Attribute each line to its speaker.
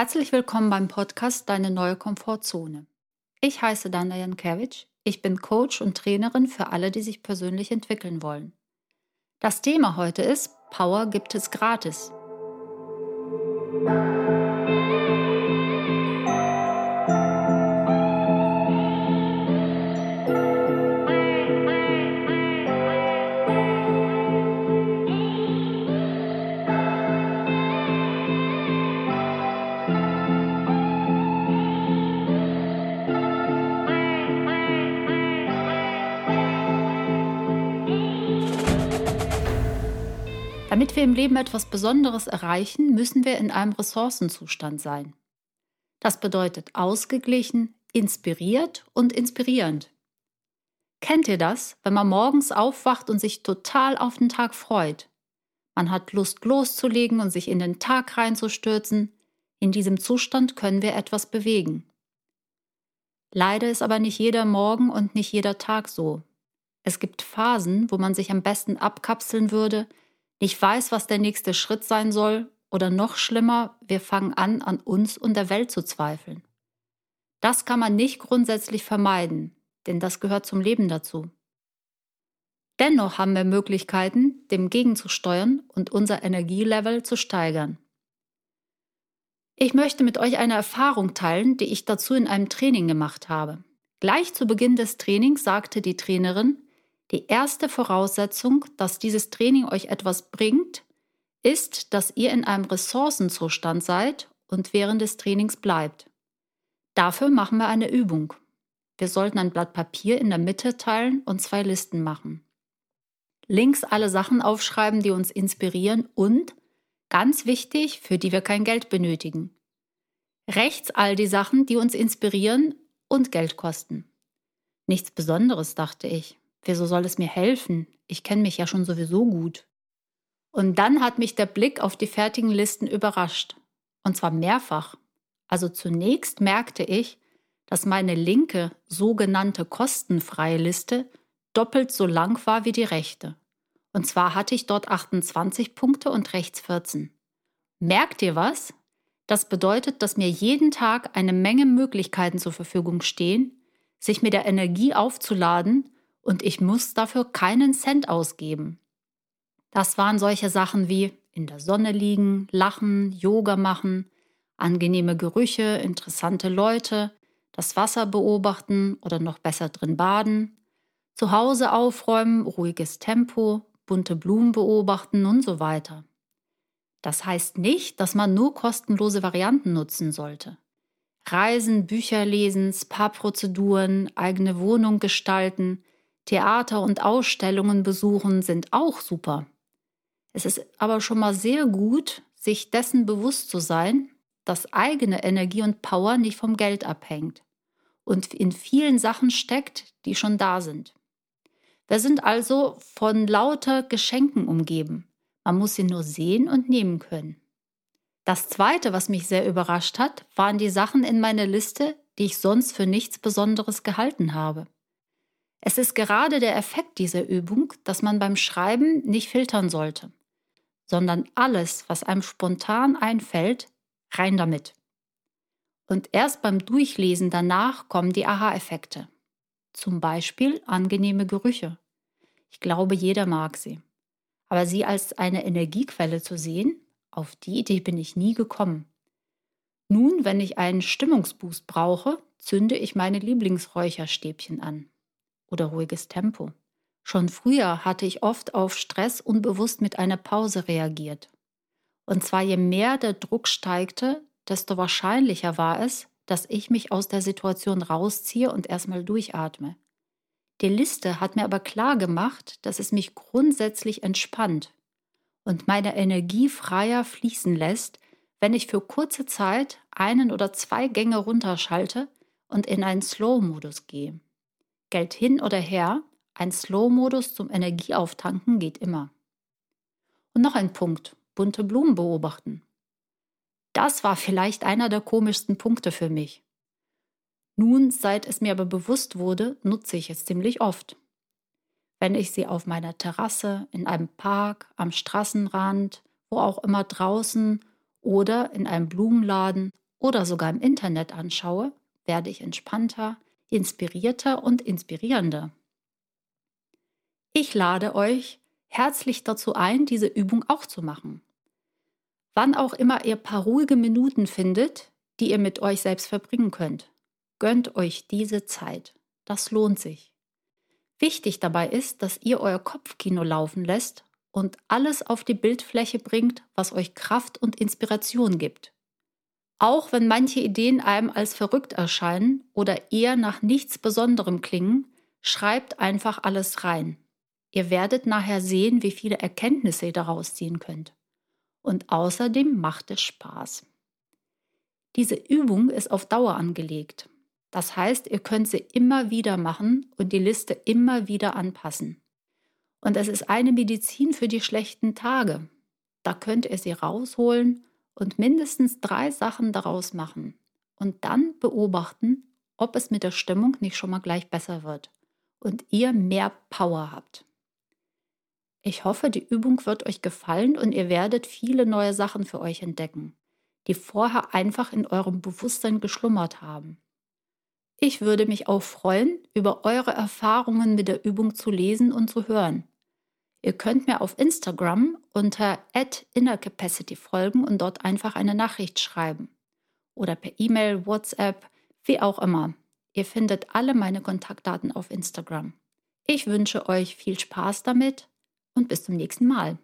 Speaker 1: Herzlich willkommen beim Podcast Deine neue Komfortzone. Ich heiße Dana Jankewitsch. Ich bin Coach und Trainerin für alle, die sich persönlich entwickeln wollen. Das Thema heute ist Power gibt es gratis. Damit wir im Leben etwas Besonderes erreichen, müssen wir in einem Ressourcenzustand sein. Das bedeutet ausgeglichen, inspiriert und inspirierend. Kennt ihr das, wenn man morgens aufwacht und sich total auf den Tag freut? Man hat Lust loszulegen und sich in den Tag reinzustürzen. In diesem Zustand können wir etwas bewegen. Leider ist aber nicht jeder Morgen und nicht jeder Tag so. Es gibt Phasen, wo man sich am besten abkapseln würde, nicht weiß, was der nächste Schritt sein soll oder noch schlimmer, wir fangen an, an uns und der Welt zu zweifeln. Das kann man nicht grundsätzlich vermeiden, denn das gehört zum Leben dazu. Dennoch haben wir Möglichkeiten, dem gegenzusteuern und unser Energielevel zu steigern. Ich möchte mit euch eine Erfahrung teilen, die ich dazu in einem Training gemacht habe. Gleich zu Beginn des Trainings sagte die Trainerin, die erste Voraussetzung, dass dieses Training euch etwas bringt, ist, dass ihr in einem Ressourcenzustand seid und während des Trainings bleibt. Dafür machen wir eine Übung. Wir sollten ein Blatt Papier in der Mitte teilen und zwei Listen machen. Links alle Sachen aufschreiben, die uns inspirieren und, ganz wichtig, für die wir kein Geld benötigen. Rechts all die Sachen, die uns inspirieren und Geld kosten. Nichts Besonderes, dachte ich. Wieso soll es mir helfen? Ich kenne mich ja schon sowieso gut. Und dann hat mich der Blick auf die fertigen Listen überrascht. Und zwar mehrfach. Also zunächst merkte ich, dass meine linke sogenannte kostenfreie Liste doppelt so lang war wie die rechte. Und zwar hatte ich dort 28 Punkte und rechts 14. Merkt ihr was? Das bedeutet, dass mir jeden Tag eine Menge Möglichkeiten zur Verfügung stehen, sich mit der Energie aufzuladen und ich muss dafür keinen Cent ausgeben. Das waren solche Sachen wie in der Sonne liegen, lachen, Yoga machen, angenehme Gerüche, interessante Leute, das Wasser beobachten oder noch besser drin baden, zu Hause aufräumen, ruhiges Tempo, bunte Blumen beobachten und so weiter. Das heißt nicht, dass man nur kostenlose Varianten nutzen sollte. Reisen, Bücher lesen, Spa-Prozeduren, eigene Wohnung gestalten, Theater und Ausstellungen besuchen sind auch super. Es ist aber schon mal sehr gut, sich dessen bewusst zu sein, dass eigene Energie und Power nicht vom Geld abhängt und in vielen Sachen steckt, die schon da sind. Wir sind also von lauter Geschenken umgeben. Man muss sie nur sehen und nehmen können. Das Zweite, was mich sehr überrascht hat, waren die Sachen in meiner Liste, die ich sonst für nichts Besonderes gehalten habe. Es ist gerade der Effekt dieser Übung, dass man beim Schreiben nicht filtern sollte, sondern alles, was einem spontan einfällt, rein damit. Und erst beim Durchlesen danach kommen die Aha-Effekte. Zum Beispiel angenehme Gerüche. Ich glaube, jeder mag sie. Aber sie als eine Energiequelle zu sehen, auf die Idee bin ich nie gekommen. Nun, wenn ich einen Stimmungsboost brauche, zünde ich meine Lieblingsräucherstäbchen an oder ruhiges Tempo. Schon früher hatte ich oft auf Stress unbewusst mit einer Pause reagiert. Und zwar je mehr der Druck steigte, desto wahrscheinlicher war es, dass ich mich aus der Situation rausziehe und erstmal durchatme. Die Liste hat mir aber klar gemacht, dass es mich grundsätzlich entspannt und meine Energie freier fließen lässt, wenn ich für kurze Zeit einen oder zwei Gänge runterschalte und in einen Slow-Modus gehe. Geld hin oder her, ein Slow-Modus zum Energieauftanken geht immer. Und noch ein Punkt, bunte Blumen beobachten. Das war vielleicht einer der komischsten Punkte für mich. Nun, seit es mir aber bewusst wurde, nutze ich es ziemlich oft. Wenn ich sie auf meiner Terrasse, in einem Park, am Straßenrand, wo auch immer draußen oder in einem Blumenladen oder sogar im Internet anschaue, werde ich entspannter, inspirierter und inspirierender. Ich lade euch herzlich dazu ein, diese Übung auch zu machen. Wann auch immer ihr paar ruhige Minuten findet, die ihr mit euch selbst verbringen könnt, gönnt euch diese Zeit. Das lohnt sich. Wichtig dabei ist, dass ihr euer Kopfkino laufen lässt und alles auf die Bildfläche bringt, was euch Kraft und Inspiration gibt. Auch wenn manche Ideen einem als verrückt erscheinen oder eher nach nichts Besonderem klingen, schreibt einfach alles rein. Ihr werdet nachher sehen, wie viele Erkenntnisse ihr daraus ziehen könnt. Und außerdem macht es Spaß. Diese Übung ist auf Dauer angelegt. Das heißt, ihr könnt sie immer wieder machen und die Liste immer wieder anpassen. Und es ist eine Medizin für die schlechten Tage. Da könnt ihr sie rausholen und mindestens drei Sachen daraus machen und dann beobachten, ob es mit der Stimmung nicht schon mal gleich besser wird und ihr mehr Power habt. Ich hoffe, die Übung wird euch gefallen und ihr werdet viele neue Sachen für euch entdecken, die vorher einfach in eurem Bewusstsein geschlummert haben. Ich würde mich auch freuen, über eure Erfahrungen mit der Übung zu lesen und zu hören. Ihr könnt mir auf Instagram unter @innercapacity folgen und dort einfach eine Nachricht schreiben oder per E-Mail, WhatsApp, wie auch immer. Ihr findet alle meine Kontaktdaten auf Instagram. Ich wünsche euch viel Spaß damit und bis zum nächsten Mal.